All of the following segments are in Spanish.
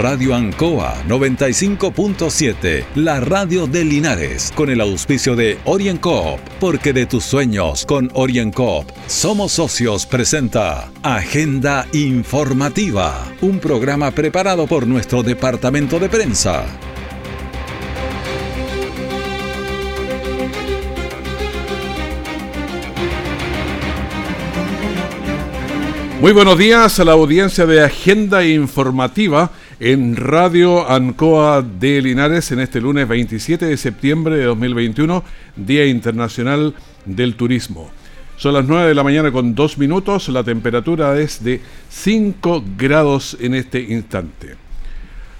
Radio Ancoa 95.7, la radio de Linares, con el auspicio de OrienCoop, porque de tus sueños con OrienCoop somos socios presenta Agenda Informativa, un programa preparado por nuestro departamento de prensa. Muy buenos días a la audiencia de Agenda Informativa en Radio Ancoa de Linares en este lunes 27 de septiembre de 2021, Día Internacional del Turismo. Son las 9 de la mañana con 2 minutos, la temperatura es de 5 grados en este instante.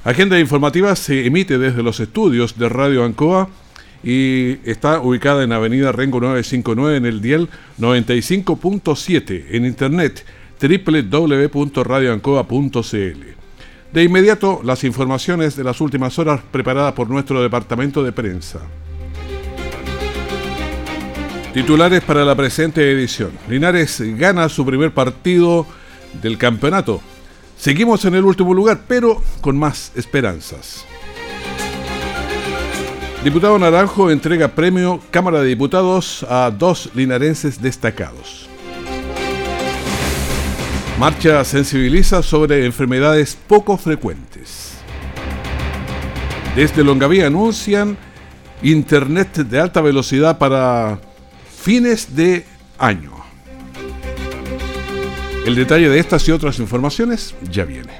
Agenda Informativa se emite desde los estudios de Radio Ancoa y está ubicada en Avenida Rengo 959 en el dial 95.7 en internet www.radioancoa.cl. De inmediato, las informaciones de las últimas horas preparadas por nuestro departamento de prensa. Titulares para la presente edición. Linares gana su primer partido del campeonato. Seguimos en el último lugar, pero con más esperanzas. Diputado Naranjo entrega premio Cámara de Diputados a dos linarenses destacados. Marcha sensibiliza sobre enfermedades poco frecuentes. Desde Longaví anuncian Internet de alta velocidad para fines de año. El detalle de estas y otras informaciones ya viene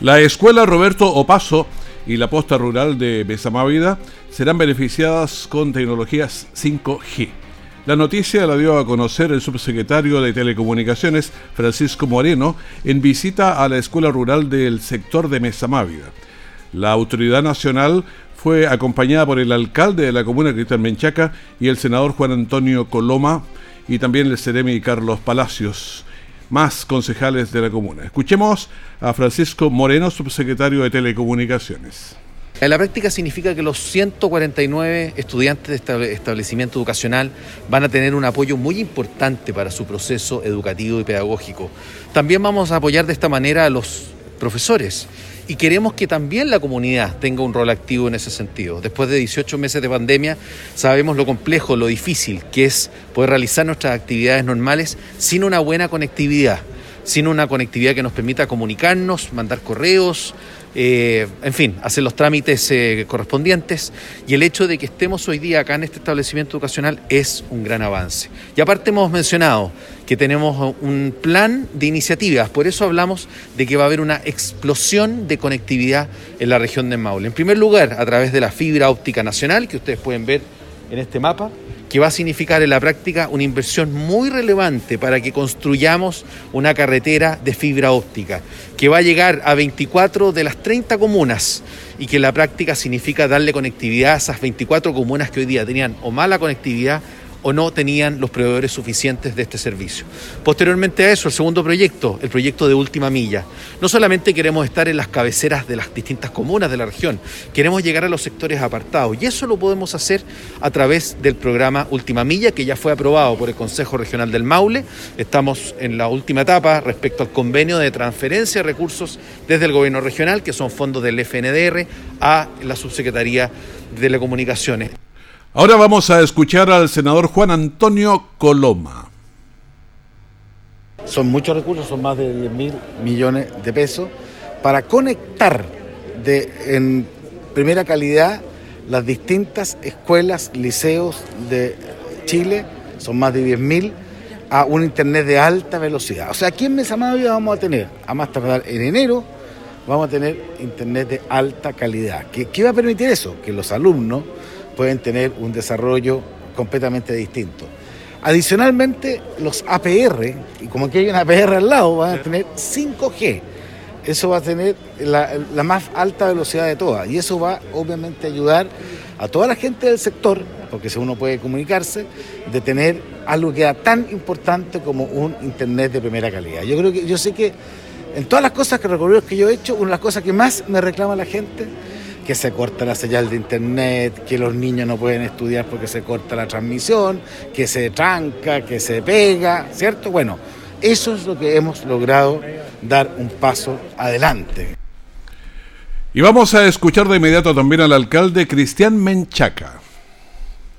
La escuela Roberto Opaso y la posta rural de Besamávida serán beneficiadas con tecnologías 5G. La noticia la dio a conocer el subsecretario de Telecomunicaciones, Francisco Moreno, en visita a la escuela rural del sector de Mesamávida. La autoridad nacional fue acompañada por el alcalde de la comuna, Cristian Menchaca, y el senador Juan Antonio Coloma, y también el seremi Carlos Palacios más concejales de la comuna. Escuchemos a Francisco Moreno, subsecretario de Telecomunicaciones. En la práctica significa que los 149 estudiantes de este establecimiento educacional van a tener un apoyo muy importante para su proceso educativo y pedagógico. También vamos a apoyar de esta manera a los profesores y queremos que también la comunidad tenga un rol activo en ese sentido. Después de 18 meses de pandemia, sabemos lo complejo, lo difícil que es poder realizar nuestras actividades normales sin una buena conectividad, sin una conectividad que nos permita comunicarnos, mandar correos, eh, en fin, hacer los trámites eh, correspondientes y el hecho de que estemos hoy día acá en este establecimiento educacional es un gran avance. Y aparte hemos mencionado que tenemos un plan de iniciativas, por eso hablamos de que va a haber una explosión de conectividad en la región de Maule. En primer lugar, a través de la fibra óptica nacional, que ustedes pueden ver en este mapa, que va a significar en la práctica una inversión muy relevante para que construyamos una carretera de fibra óptica, que va a llegar a 24 de las 30 comunas y que en la práctica significa darle conectividad a esas 24 comunas que hoy día tenían o mala conectividad o no tenían los proveedores suficientes de este servicio. Posteriormente a eso, el segundo proyecto, el proyecto de última milla. No solamente queremos estar en las cabeceras de las distintas comunas de la región, queremos llegar a los sectores apartados y eso lo podemos hacer a través del programa Última Milla que ya fue aprobado por el Consejo Regional del Maule. Estamos en la última etapa respecto al convenio de transferencia de recursos desde el gobierno regional, que son fondos del FNDR, a la Subsecretaría de Telecomunicaciones. Ahora vamos a escuchar al senador Juan Antonio Coloma. Son muchos recursos, son más de 10 mil millones de pesos para conectar de en primera calidad las distintas escuelas, liceos de Chile, son más de 10.000, a un Internet de alta velocidad. O sea, aquí en Mesa Madre vamos a tener, a más tardar en enero, vamos a tener Internet de alta calidad. ¿Qué, ¿Qué va a permitir eso? Que los alumnos pueden tener un desarrollo completamente distinto. Adicionalmente, los APR, y como aquí hay una APR al lado, van a tener 5G. Eso va a tener la, la más alta velocidad de todas. Y eso va obviamente a ayudar a toda la gente del sector, porque si uno puede comunicarse, de tener algo que era tan importante como un internet de primera calidad. Yo creo que, yo sé que en todas las cosas que recorridos que yo he hecho, una de las cosas que más me reclama la gente que se corta la señal de internet, que los niños no pueden estudiar porque se corta la transmisión, que se tranca, que se pega, ¿cierto? Bueno, eso es lo que hemos logrado dar un paso adelante. Y vamos a escuchar de inmediato también al alcalde Cristian Menchaca.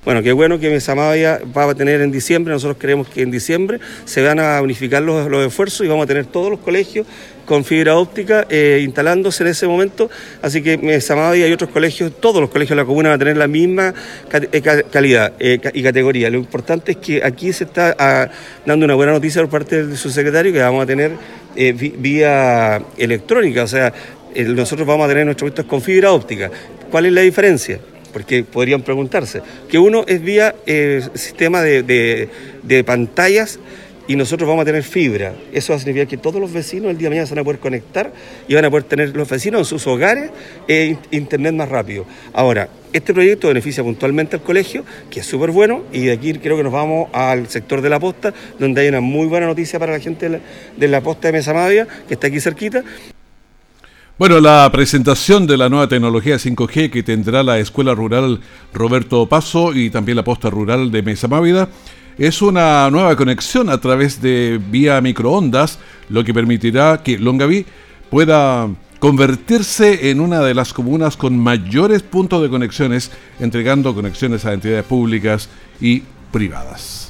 Bueno, qué bueno que Mesamaya va a tener en diciembre, nosotros creemos que en diciembre se van a unificar los, los esfuerzos y vamos a tener todos los colegios con fibra óptica eh, instalándose en ese momento, así que Mesamaya y otros colegios, todos los colegios de la comuna van a tener la misma eh, calidad eh, y categoría. Lo importante es que aquí se está ah, dando una buena noticia por parte del subsecretario que vamos a tener vía electrónica, o sea, nosotros vamos a tener nuestros puestos con fibra óptica. ¿Cuál es la diferencia? Porque podrían preguntarse, que uno es vía eh, sistema de, de, pantallas y nosotros vamos a tener fibra. Eso va a significar que todos los vecinos el día de mañana se van a poder conectar y van a poder tener los vecinos en sus hogares eh, internet más rápido. Ahora, este proyecto beneficia puntualmente al colegio, que es súper bueno, y de aquí creo que nos vamos al sector de la posta, donde hay una muy buena noticia para la gente de la, de la posta de Mesa Mavia, que está aquí cerquita. Bueno, la presentación de la nueva tecnología 5G que tendrá la Escuela Rural Roberto Paso y también la posta rural de Mesa Mávida es una nueva conexión a través de vía microondas, lo que permitirá que Longaví pueda convertirse en una de las comunas con mayores puntos de conexiones, entregando conexiones a entidades públicas y privadas.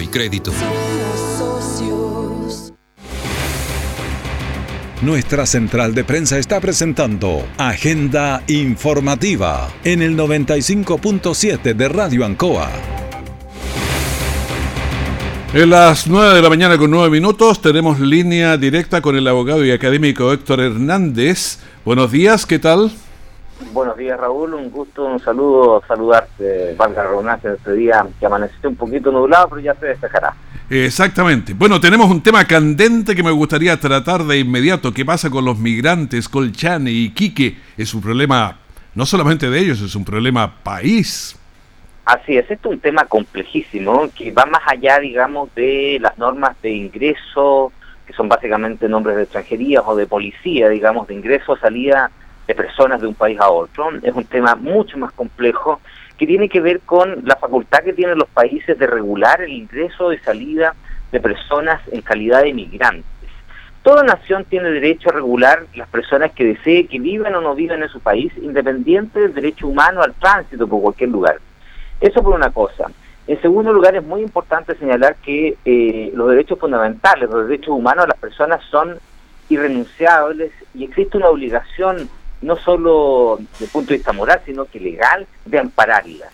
y Crédito. Nuestra central de prensa está presentando Agenda Informativa en el 95.7 de Radio Ancoa. En las 9 de la mañana con 9 minutos tenemos línea directa con el abogado y académico Héctor Hernández. Buenos días, ¿qué tal? Buenos días Raúl, un gusto, un saludo, saludarte, valga en este día que amaneciste un poquito nublado, pero ya se despejará. Exactamente. Bueno, tenemos un tema candente que me gustaría tratar de inmediato. ¿Qué pasa con los migrantes, Colchane y Quique? Es un problema no solamente de ellos, es un problema país. Así es, esto es un tema complejísimo que va más allá, digamos, de las normas de ingreso, que son básicamente nombres de extranjería o de policía, digamos, de ingreso, salida de personas de un país a otro. Es un tema mucho más complejo que tiene que ver con la facultad que tienen los países de regular el ingreso y salida de personas en calidad de migrantes. Toda nación tiene derecho a regular las personas que desee que vivan o no vivan en su país, independiente del derecho humano al tránsito por cualquier lugar. Eso por una cosa. En segundo lugar, es muy importante señalar que eh, los derechos fundamentales, los derechos humanos de las personas son irrenunciables y existe una obligación no solo desde el punto de vista moral, sino que legal, de ampararlas.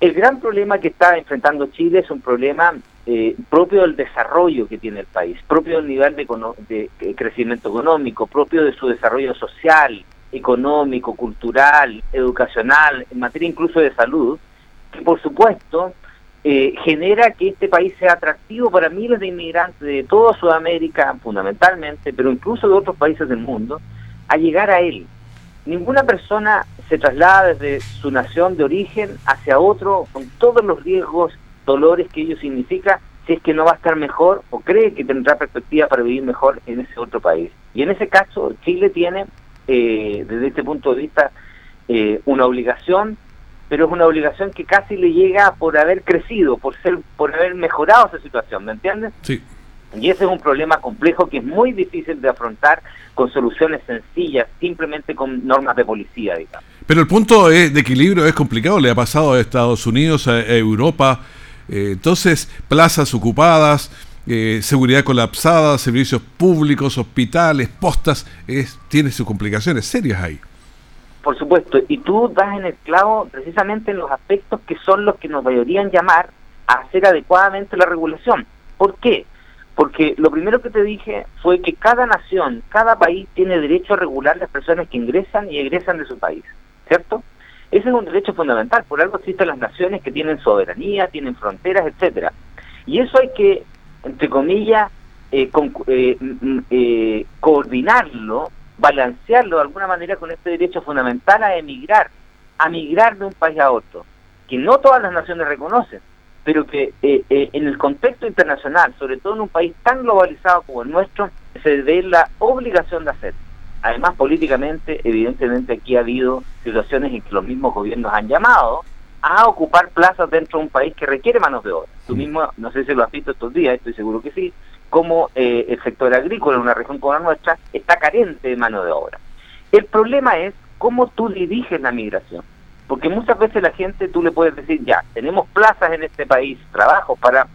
El gran problema que está enfrentando Chile es un problema eh, propio del desarrollo que tiene el país, propio del nivel de, de, crecimiento económico, propio de su desarrollo social, económico, cultural, educacional, en materia incluso de salud, que por supuesto eh, genera que este país sea atractivo para miles de inmigrantes de toda Sudamérica fundamentalmente, pero incluso de otros países del mundo, a llegar a él. ninguna persona se traslada desde su nación de origen hacia otro con todos los riesgos, dolores que ello significa, si es que no va a estar mejor o cree que tendrá perspectiva para vivir mejor en ese otro país. Y en ese caso, Chile tiene, eh, desde este punto de vista, eh, una obligación, pero es una obligación que casi le llega por haber crecido, por ser, por haber mejorado esa situación, ¿me entiendes? Sí. Y ese es un problema complejo que es muy difícil de afrontar con soluciones sencillas, simplemente con normas de policía, digamos. Pero el punto de equilibrio es complicado, le ha pasado a Estados Unidos, a Europa, eh, entonces plazas ocupadas, eh, seguridad colapsada, servicios públicos, hospitales, postas, es, tiene sus complicaciones serias ahí. Por supuesto, y tú das en el clavo precisamente en los aspectos que son los que nos deberían llamar a hacer adecuadamente la regulación. ¿Por qué? Porque lo primero que te dije fue que cada nación, cada país tiene derecho a regular las personas que ingresan y egresan de su país, ¿cierto? Ese es un derecho fundamental, por algo existen las naciones que tienen soberanía, tienen fronteras, etcétera. Y eso hay que, entre comillas, eh, eh, mm, eh, coordinarlo, balancearlo de alguna manera con este derecho fundamental a emigrar, a migrar de un país a otro, que no todas las naciones reconocen pero que eh, eh, en el contexto internacional, sobre todo en un país tan globalizado como el nuestro, se ve la obligación de hacer. Además, políticamente, evidentemente aquí ha habido situaciones en que los mismos gobiernos han llamado a ocupar plazas dentro de un país que requiere manos de obra. Tú mismo, no sé si lo has visto estos días, estoy seguro que sí, como eh, el sector agrícola en una región como la nuestra está carente de mano de obra. El problema es cómo tú diriges la migración. Porque muchas veces la gente, tú le puedes decir, ya, tenemos plazas en este país, trabajo para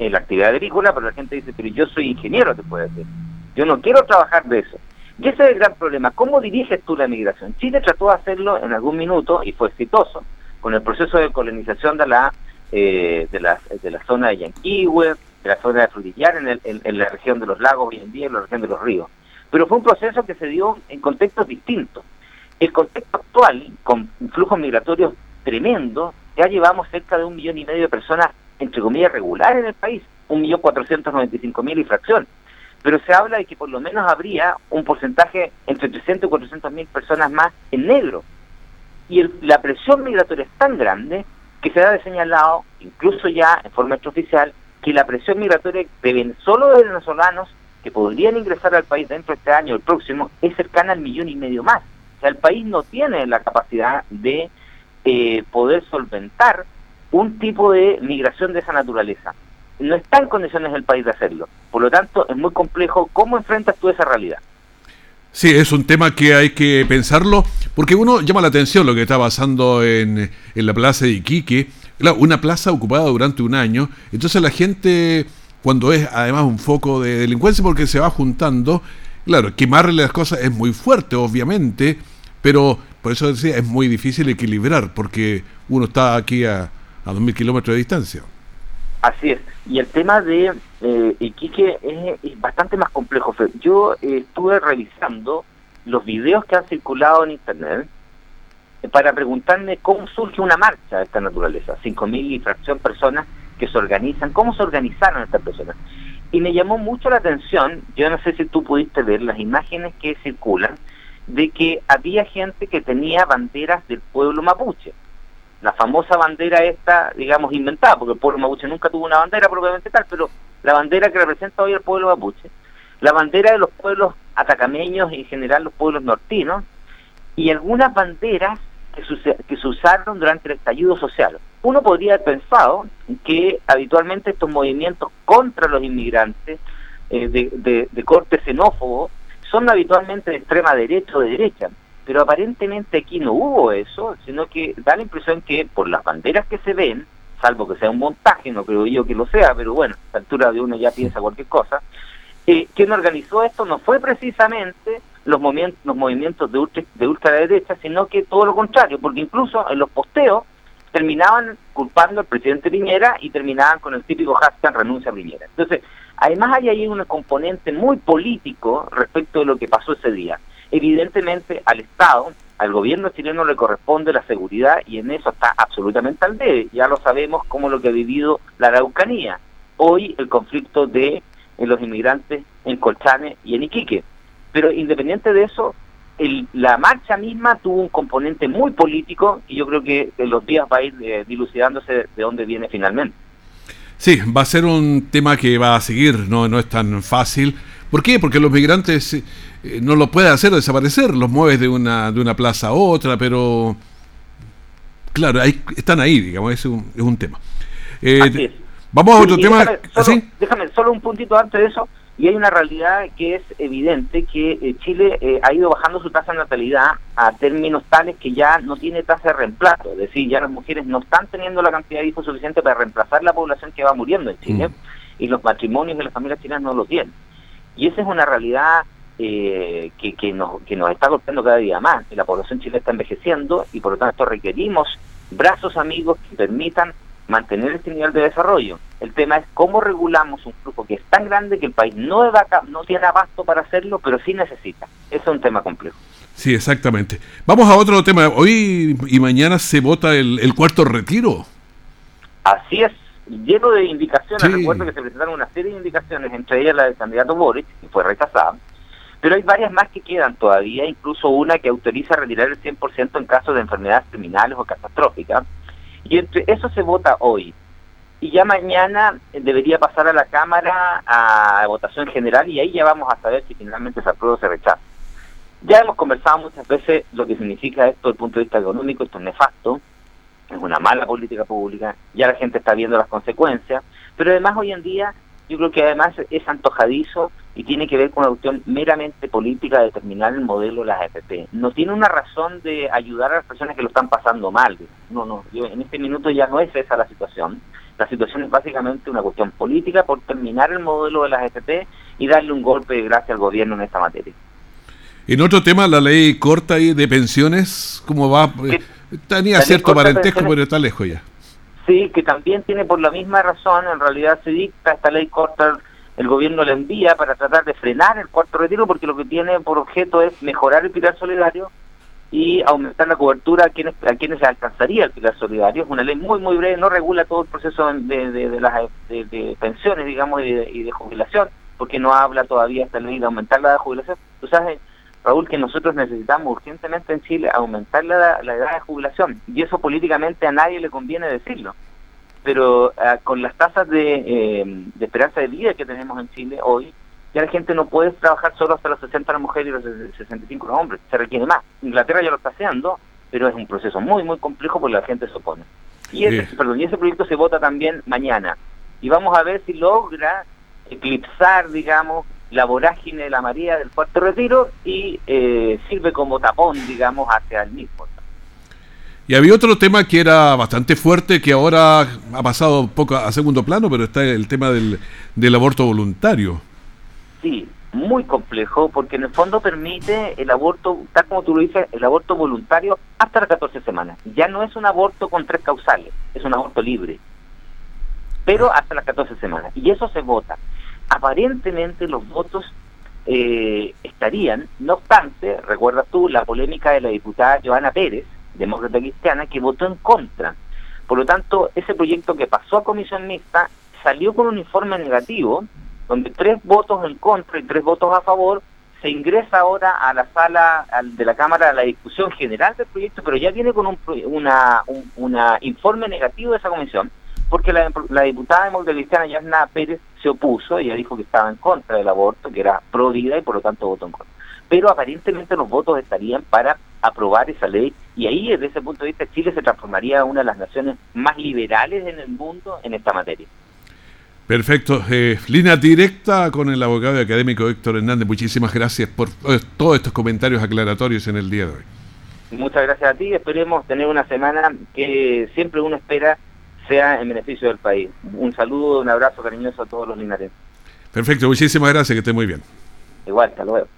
eh, la actividad agrícola, pero la gente dice, pero yo soy ingeniero, te puede decir. Yo no quiero trabajar de eso. Y ese es el gran problema. ¿Cómo diriges tú la migración? Chile trató de hacerlo en algún minuto y fue exitoso con el proceso de colonización de la eh, de, la, de la zona de Yanquihue, de la zona de Frutillar, en, en, la región de los lagos hoy en día, en la región de los ríos. Pero fue un proceso que se dio en contextos distintos. El contexto actual, con flujos migratorios tremendos, ya llevamos cerca de un millón y medio de personas, entre comillas, regulares en el país, un millón cuatrocientos noventa y cinco mil y fracción. Pero se habla de que por lo menos habría un porcentaje entre 300 y 400 mil personas más en negro. Y la presión migratoria es tan grande que se ha señalado, incluso ya en forma extraoficial, que la presión migratoria de solo de venezolanos que podrían ingresar al país dentro de este año o el próximo es cercana al millón y medio más. O sea, el país no tiene la capacidad de eh, poder solventar un tipo de migración de esa naturaleza. No está en condiciones el país de hacerlo. Por lo tanto, es muy complejo cómo enfrentas tú esa realidad. Sí, es un tema que hay que pensarlo, porque uno llama la atención lo que está pasando en, en la plaza de Iquique, una plaza ocupada durante un año, entonces la gente, cuando es además un foco de delincuencia, porque se va juntando, Claro, quemarle las cosas es muy fuerte, obviamente, pero por eso decía, es muy difícil equilibrar, porque uno está aquí a, a 2.000 kilómetros de distancia. Así es. Y el tema de eh, Iquique es, bastante más complejo. Yo eh, estuve revisando los videos que han circulado en Internet eh, para preguntarme cómo surge una marcha de esta naturaleza. 5.000 y fracción personas que se organizan. ¿Cómo se organizaron estas personas? Y me llamó mucho la atención, yo no sé si tú pudiste ver las imágenes que circulan, de que había gente que tenía banderas del pueblo mapuche. La famosa bandera esta, digamos, inventada, porque el pueblo mapuche nunca tuvo una bandera propiamente tal, pero la bandera que representa hoy el pueblo mapuche, la bandera de los pueblos atacameños y en general los pueblos nortinos, y algunas banderas que, se usaron durante el estallido social. Uno podría haber pensado que habitualmente estos movimientos contra los inmigrantes eh, de, de, corte xenófobo son habitualmente de extrema derecha o de derecha, pero aparentemente aquí no hubo eso, sino que da la impresión que por las banderas que se ven, salvo que sea un montaje, no creo yo que lo sea, pero bueno, a esta altura de uno ya piensa cualquier cosa, eh, quien organizó esto no fue precisamente los movimientos, los movimientos de, ultra, de ultraderecha, sino que todo lo contrario, porque incluso en los posteos terminaban culpando al presidente Piñera y terminaban con el típico hashtag renuncia a Piñera. Entonces, además hay ahí un componente muy político respecto de lo que pasó ese día. Evidentemente al Estado, al gobierno chileno le corresponde la seguridad y en eso está absolutamente al debe. Ya lo sabemos como lo que ha vivido la Araucanía. Hoy el conflicto de los inmigrantes en Colchane y en Iquique. Pero independiente de eso, la marcha misma tuvo un componente muy político y yo creo que en los días va a ir eh, dilucidándose de dónde viene finalmente. Sí, va a ser un tema que va a seguir, no, no es tan fácil. ¿Por qué? Porque los migrantes eh, no lo pueden hacer desaparecer, los mueves de una, de una plaza a otra, pero claro, ahí, están ahí, digamos, es un, es un tema. Eh, vamos a otro tema. déjame solo un puntito antes de eso y hay una realidad que es evidente que eh, Chile eh, ha ido bajando su tasa de natalidad a términos tales que ya no tiene tasa de reemplazo, es decir, ya las mujeres no están teniendo la cantidad de hijos suficiente para reemplazar la población que va muriendo en Chile mm. y los matrimonios de las familias chilenas no lo tienen. Y esa es una realidad eh, que, que, nos, que nos está golpeando cada día más, que la población chilena está envejeciendo y por lo tanto requerimos brazos amigos que permitan mantener este nivel de desarrollo. El tema es cómo regulamos un flujo que es tan grande que el país no, no tiene abasto para hacerlo, pero sí necesita. Eso es un tema complejo. Sí, exactamente. Vamos a otro tema. Hoy y mañana se vota el, cuarto retiro. Así es, lleno de indicaciones. Recuerdo que se presentaron una serie de indicaciones, entre ellas la del candidato Boric, que fue rechazada. Pero hay varias más que quedan todavía, incluso una que autoriza retirar el 100% en casos de enfermedades criminales o catastróficas y entre eso se vota hoy. Y ya mañana debería pasar a la Cámara a votación general y ahí ya vamos a saber si finalmente se aprueba o se rechaza. Ya hemos conversado muchas veces lo que significa esto desde el punto de vista económico, esto es nefasto, es una mala política pública, ya la gente está viendo las consecuencias, pero además hoy en día yo creo que además es antojadizo y tiene que ver con una cuestión meramente política de determinar el modelo de las AFP. No tiene una razón de ayudar a las personas que lo están pasando mal. No, no, yo, en este minuto ya no es esa la situación. La situación es básicamente una cuestión política por terminar el modelo de las AFP y darle un golpe de gracia al gobierno en esta materia. En otro tema, la ley corta de pensiones, ¿cómo va? Tenía cierto parentesco, pero está lejos ya. Sí, que también tiene por la misma razón, en realidad se dicta esta ley corta el gobierno la envía para tratar de frenar el cuarto retiro porque lo que tiene por objeto es mejorar el pilar solidario y aumentar la cobertura a quienes a quienes alcanzaría el pilar solidario. Es una ley muy muy breve, no regula todo el proceso de, de, las de, pensiones, digamos, y de, jubilación, porque no habla todavía esta ley de aumentar la de jubilación. Sabes, Raúl, que nosotros necesitamos urgentemente en Chile aumentar la, la edad de jubilación y eso políticamente a nadie le conviene decirlo pero ah, con las tasas de, eh, de, esperanza de vida que tenemos en Chile hoy, ya la gente no puede trabajar solo hasta los 60 las mujeres y los 65 los hombres, se requiere más. Inglaterra ya lo está haciendo, pero es un proceso muy, muy complejo porque la gente se opone. Y ese, perdón, y ese proyecto se vota también mañana. Y vamos a ver si logra eclipsar, digamos, la vorágine de la María del cuarto retiro y eh, sirve como tapón, digamos, hacia el mismo. Y había otro tema que era bastante fuerte, que ahora ha pasado un poco a segundo plano, pero está el tema del, del aborto voluntario. Sí, muy complejo, porque en el fondo permite el aborto, tal como tú lo dices, el aborto voluntario hasta las 14 semanas. Ya no es un aborto con tres causales, es un aborto libre, pero hasta las 14 semanas. Y eso se vota. Aparentemente los votos eh, estarían, no obstante, recuerdas tú la polémica de la diputada Joana Pérez, demócrata cristiana, que votó en contra. Por lo tanto, ese proyecto que pasó a comisión mixta salió con un informe negativo, donde tres votos en contra y tres votos a favor, se ingresa ahora a la sala de la Cámara a la discusión general del proyecto, pero ya viene con un una, una informe negativo de esa comisión, porque la, la diputada demócrata cristiana Yasna Pérez se opuso, ella dijo que estaba en contra del aborto, que era pro vida y por lo tanto votó en contra. Pero aparentemente los votos estarían para aprobar esa ley y ahí desde ese punto de vista Chile se transformaría en una de las naciones más liberales en el mundo en esta materia. Perfecto. Eh, línea directa con el abogado y académico Héctor Hernández. Muchísimas gracias por todos estos comentarios aclaratorios en el día de hoy. Muchas gracias a ti. Esperemos tener una semana que siempre uno espera sea en beneficio del país. Un saludo, un abrazo cariñoso a todos los linares. Perfecto. Muchísimas gracias. Que esté muy bien. Igual, hasta luego.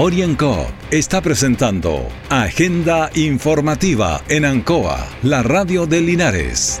Orienco está presentando Agenda Informativa en Ancoa, la radio de Linares.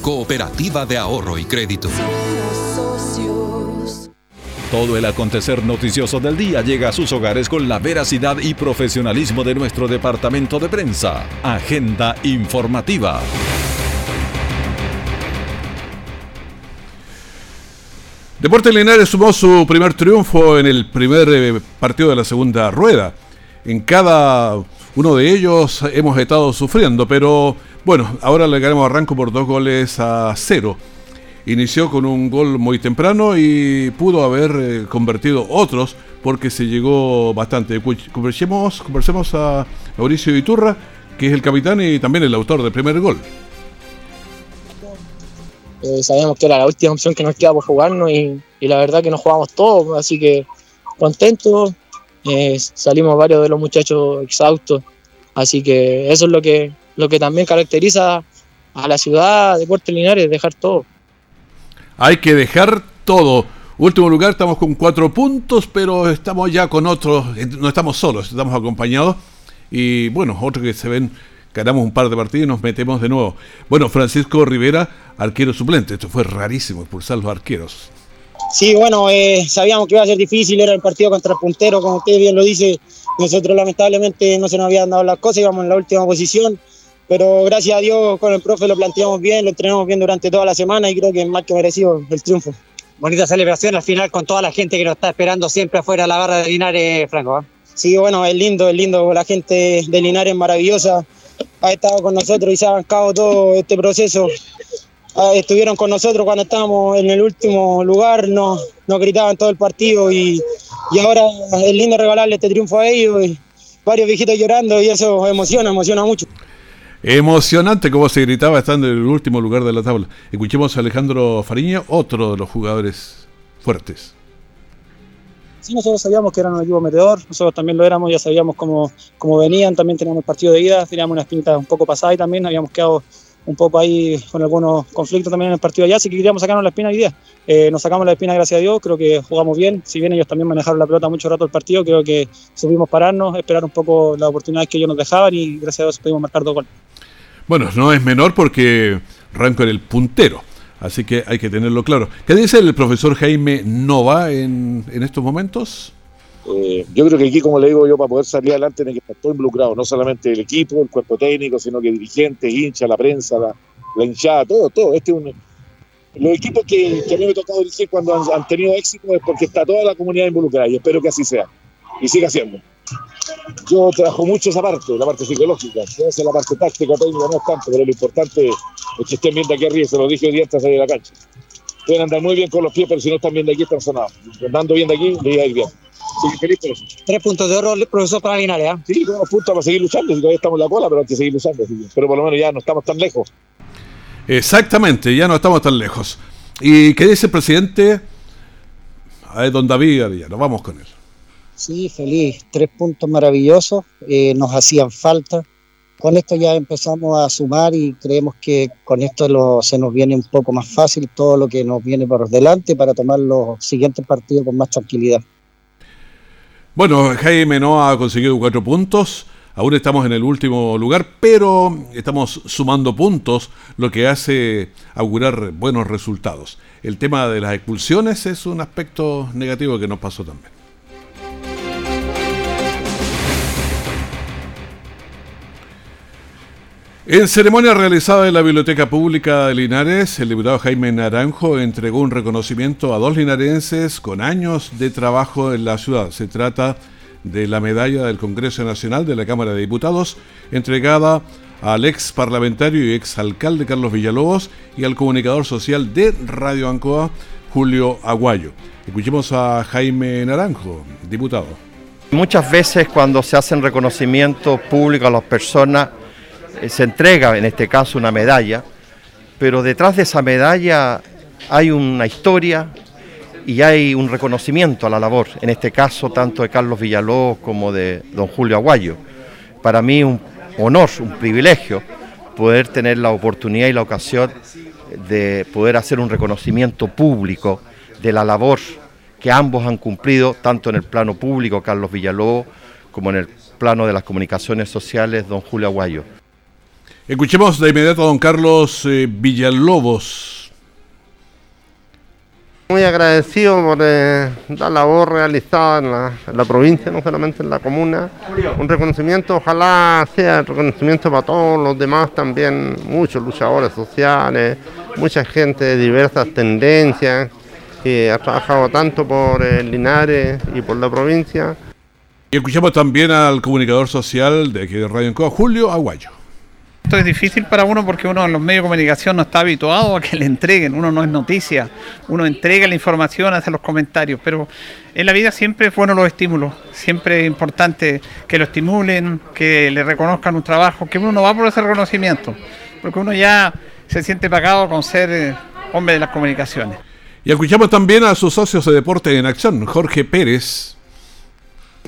cooperativa de ahorro y crédito. Todo el acontecer noticioso del día llega a sus hogares con la veracidad y profesionalismo de nuestro departamento de prensa. Agenda informativa. Deportes Linares sumó su primer triunfo en el primer eh, partido de la segunda rueda. En cada uno de ellos hemos estado sufriendo, pero bueno, ahora le ganamos arranco por dos goles a cero. Inició con un gol muy temprano y pudo haber eh, convertido otros porque se llegó bastante. Conversemos, conversemos a Mauricio Iturra, que es el capitán y también el autor del primer gol. Eh, sabíamos que era la última opción que nos quedaba por jugarnos y, la verdad que nos jugamos todos, así que contentos. Eh, salimos varios de los muchachos exhaustos, así que eso es lo que, lo que también caracteriza a la ciudad de Puerto Linares, dejar todo. Hay que dejar todo. Último lugar, estamos con cuatro puntos, pero estamos ya con otros, no estamos solos, estamos acompañados. Y bueno, otros que se ven ganamos un par de partidos y nos metemos de nuevo. Bueno, Francisco Rivera, arquero suplente. Esto fue rarísimo, expulsar los arqueros. Sí, bueno, eh, sabíamos que iba a ser difícil, era el partido contra el puntero, como usted bien lo dice. Nosotros lamentablemente no se nos habían dado las cosas, íbamos en la última posición, pero gracias a Dios con el profe lo planteamos bien, lo entrenamos bien durante toda la semana y creo que es más que merecido el triunfo. Bonita celebración al final con toda la gente que nos está esperando siempre afuera de la barra de Linares, Franco. ¿eh? Sí, bueno, es lindo, es lindo, la gente de Linares es maravillosa ha estado con nosotros y se ha bancado todo este proceso. Ah, estuvieron con nosotros cuando estábamos en el último lugar, nos, nos gritaban todo el partido y, y, ahora es lindo regalarle este triunfo a ellos. Y varios viejitos llorando y eso emociona, emociona mucho. Emocionante como se gritaba estando en el último lugar de la tabla. Escuchemos a Alejandro Fariña, otro de los jugadores fuertes. Sí, nosotros sabíamos que eran un equipo metedor, nosotros también lo éramos, ya sabíamos cómo, cómo venían, también teníamos el partido de ida, teníamos una espinita un poco pasada y también habíamos quedado un poco ahí con algunos conflictos también en el partido allá, así que queríamos sacarnos la espina hoy día. Eh, nos sacamos la espina gracias a Dios, creo que jugamos bien, si bien ellos también manejaron la pelota mucho rato el partido, creo que supimos pararnos, esperar un poco la oportunidad que ellos nos dejaban y gracias a Dios pudimos marcar dos goles. Bueno, no es menor porque Ranco era el puntero Así que hay que tenerlo claro. ¿Qué dice el profesor Jaime Nova en, en estos momentos? Eh, yo creo que aquí, como le digo yo, para poder salir adelante tiene que estar todo involucrado, no solamente el equipo, el cuerpo técnico, sino que dirigentes, hinchas, la prensa, la, hinchada, todo, todo. Este un, los equipos que, que a mí me ha tocado dirigir cuando han, tenido éxito es porque está toda la comunidad involucrada y espero que así sea y siga siendo. Yo trabajo mucho esa parte, la parte psicológica, esa la parte táctica, técnica no es tanto, pero lo importante es que estén viendo aquí arriba, se lo dije hoy día antes de salir de la cancha. Pueden andar muy bien con los pies, pero si no están bien de aquí, están sonados. Andando bien de aquí, le iba a ir bien. Sí, feliz por eso. Tres puntos de oro, profesor, para Linares, ¿eh? Sí, tenemos puntos para seguir luchando, si todavía estamos en la cola, pero hay que seguir luchando. Pero por lo menos ya no estamos tan lejos. Exactamente, ya no estamos tan lejos. ¿Y qué dice el presidente? A ver, don David nos vamos con él. Sí, feliz. Tres puntos maravillosos. Eh, nos hacían falta. Con esto ya empezamos a sumar y creemos que con esto se nos viene un poco más fácil todo lo que nos viene por delante para tomar los siguientes partidos con más tranquilidad. Bueno, Jaime no ha conseguido cuatro puntos. Aún estamos en el último lugar, pero estamos sumando puntos, lo que hace augurar buenos resultados. El tema de las expulsiones es un aspecto negativo que nos pasó también. En ceremonia realizada en la Biblioteca Pública de Linares, el diputado Jaime Naranjo entregó un reconocimiento a dos linarenses con años de trabajo en la ciudad. Se trata de la medalla del Congreso Nacional de la Cámara de Diputados, entregada al ex parlamentario y ex alcalde Carlos Villalobos y al comunicador social de Radio Ancoa, Julio Aguayo. Escuchemos a Jaime Naranjo, diputado. Muchas veces cuando se hacen reconocimientos públicos a las personas, se entrega en este caso una medalla, pero detrás de esa medalla hay una historia y hay un reconocimiento a la labor, en este caso tanto de Carlos Villalobos como de don Julio Aguayo. Para mí un honor, un privilegio poder tener la oportunidad y la ocasión de poder hacer un reconocimiento público de la labor que ambos han cumplido, tanto en el plano público, Carlos Villalobos, como en el plano de las comunicaciones sociales, don Julio Aguayo. Escuchemos de inmediato a don Carlos eh, Villalobos. Muy agradecido por eh, la labor realizada en la, en la, provincia, no solamente en la comuna. Un reconocimiento, ojalá sea reconocimiento para todos los demás también, muchos luchadores sociales, mucha gente de diversas tendencias que ha trabajado tanto por eh, Linares y por la provincia. Y escuchamos también al comunicador social de aquí de Radio Encoa, Julio Aguayo. Esto es difícil para uno porque uno en los medios de comunicación no está habituado a que le entreguen, uno no es noticia, uno entrega la información, hace los comentarios, pero en la vida siempre es bueno los estímulos, siempre es importante que lo estimulen, que le reconozcan un trabajo, que uno no va por ese reconocimiento, porque uno ya se siente pagado con ser eh, hombre de las comunicaciones. Y escuchamos también a sus socios de Deporte en Acción, Jorge Pérez.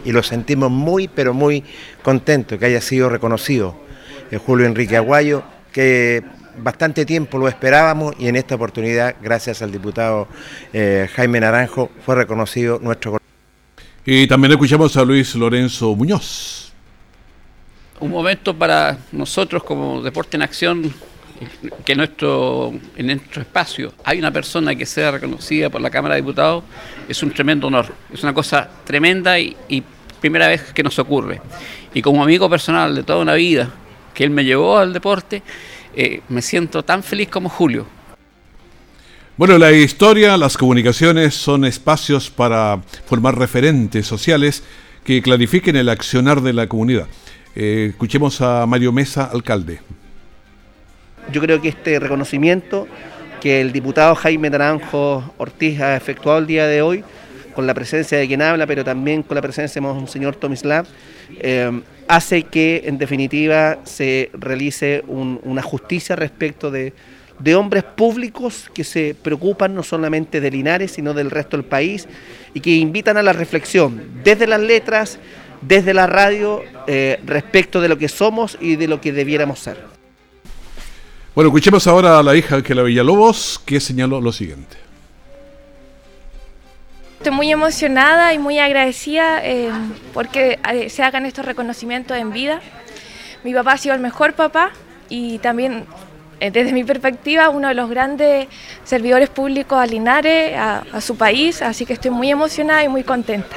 Y lo sentimos muy, pero muy contento que haya sido reconocido Julio Enrique Aguayo, que bastante tiempo lo esperábamos y en esta oportunidad, gracias al diputado eh, Jaime Naranjo, fue reconocido nuestro. Y también escuchamos a Luis Lorenzo Muñoz. Un momento para nosotros como Deporte en Acción que nuestro, en nuestro espacio hay una persona que sea reconocida por la Cámara de Diputados es un tremendo honor. Es una cosa tremenda y, y primera vez que nos ocurre. Y como amigo personal de toda una vida que él me llevó al deporte, eh, me siento tan feliz como Julio. Bueno, la historia, las comunicaciones son espacios para formar referentes sociales que clarifiquen el accionar de la comunidad. Eh, escuchemos a Mario Mesa, alcalde. Yo creo que este reconocimiento que el diputado Jaime Naranjo Ortiz ha efectuado el día de hoy, con la presencia de quien habla, pero también con la presencia de Monseñor Tomislav, eh, hace que en definitiva se realice un, una justicia respecto de, de, hombres públicos que se preocupan no solamente de Linares, sino del resto del país y que invitan a la reflexión desde las letras, desde la radio, eh, respecto de lo que somos y de lo que debiéramos ser. Bueno, escuchemos ahora a la hija que la Villalobos, que señaló lo siguiente. Estoy muy emocionada y muy agradecida eh, porque eh, se hagan estos reconocimientos en vida. Mi papá ha sido el mejor papá y también, eh, desde mi perspectiva, uno de los grandes servidores públicos a Linares, a, su país, así que estoy muy emocionada y muy contenta.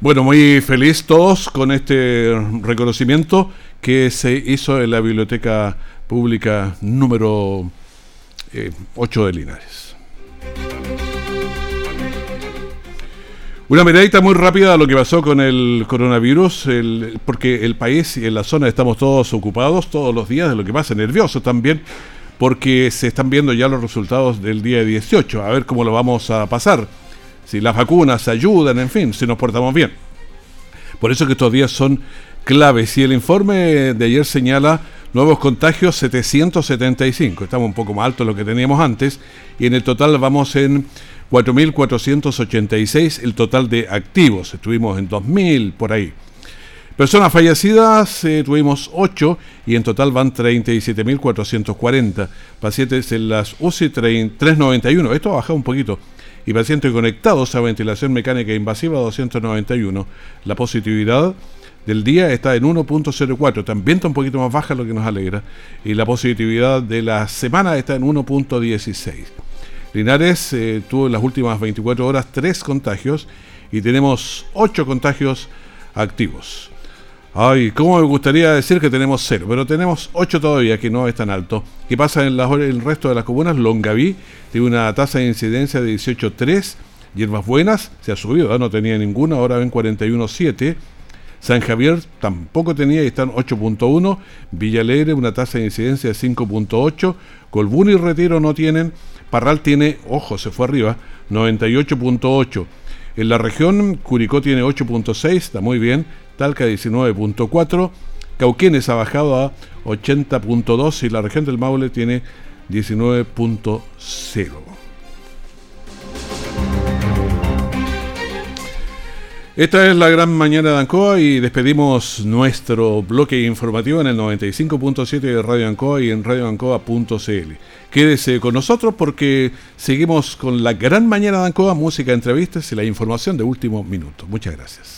Bueno, muy feliz todos con este reconocimiento que se hizo en la Biblioteca Pública número eh, 8 de Linares. Una miradita muy rápida a lo que pasó con el coronavirus, porque el país y en la zona estamos todos ocupados todos los días de lo que pasa, nerviosos también, porque se están viendo ya los resultados del día 18, a ver cómo lo vamos a pasar, si las vacunas ayudan, en fin, si nos portamos bien. Por eso que estos días son claves. Y el informe de ayer señala nuevos contagios 775, estamos un poco más alto de lo que teníamos antes. Y en el total vamos en 4.486 el total de activos, estuvimos en 2.000 por ahí. Personas fallecidas eh, tuvimos 8 y en total van 37.440. Pacientes en las UCI 391, esto ha bajado un poquito. Y pacientes conectados a ventilación mecánica invasiva 291. La positividad del día está en 1.04, también está un poquito más baja, lo que nos alegra. Y la positividad de la semana está en 1.16. Linares eh, tuvo en las últimas 24 horas 3 contagios y tenemos 8 contagios activos. Ay, cómo me gustaría decir que tenemos 0, pero tenemos 8 todavía, que no es tan alto. ¿Qué pasa en, las, el resto de las comunas? Longaví tiene una tasa de incidencia de 18.3, Hierbas Buenas se ha subido, ¿eh? no tenía ninguna, ahora ven 41.7. San Javier tampoco tenía y están 8.1. Villa Alegre, una tasa de incidencia de 5.8. Colbún y Retiro no tienen. Parral tiene, ojo, se fue arriba, 98.8. En la región, Curicó tiene 8.6, está muy bien. Talca 19.4. Cauquenes ha bajado a 80.2 y la región del Maule tiene 19.0. Esta es la gran mañana de Ancoa y despedimos nuestro bloque informativo en el 95.7 de Radio Ancoa y en radioancoa.cl. Quédese con nosotros porque seguimos con la gran mañana de Ancoa, música, entrevistas y la información de último minuto. Muchas gracias.